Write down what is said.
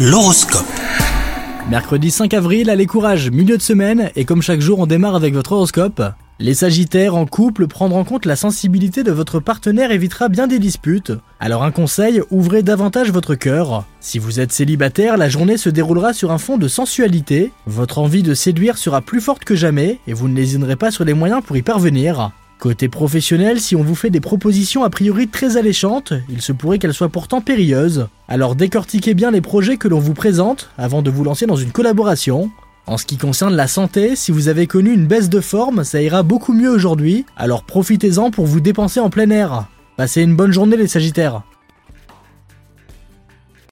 L'horoscope. Mercredi 5 avril, allez courage, milieu de semaine, et comme chaque jour on démarre avec votre horoscope. Les Sagittaires en couple, prendre en compte la sensibilité de votre partenaire évitera bien des disputes. Alors un conseil, ouvrez davantage votre cœur. Si vous êtes célibataire, la journée se déroulera sur un fond de sensualité. Votre envie de séduire sera plus forte que jamais, et vous ne lésinerez pas sur les moyens pour y parvenir. Côté professionnel, si on vous fait des propositions a priori très alléchantes, il se pourrait qu'elles soient pourtant périlleuses. Alors décortiquez bien les projets que l'on vous présente avant de vous lancer dans une collaboration. En ce qui concerne la santé, si vous avez connu une baisse de forme, ça ira beaucoup mieux aujourd'hui, alors profitez-en pour vous dépenser en plein air. Passez une bonne journée les Sagittaires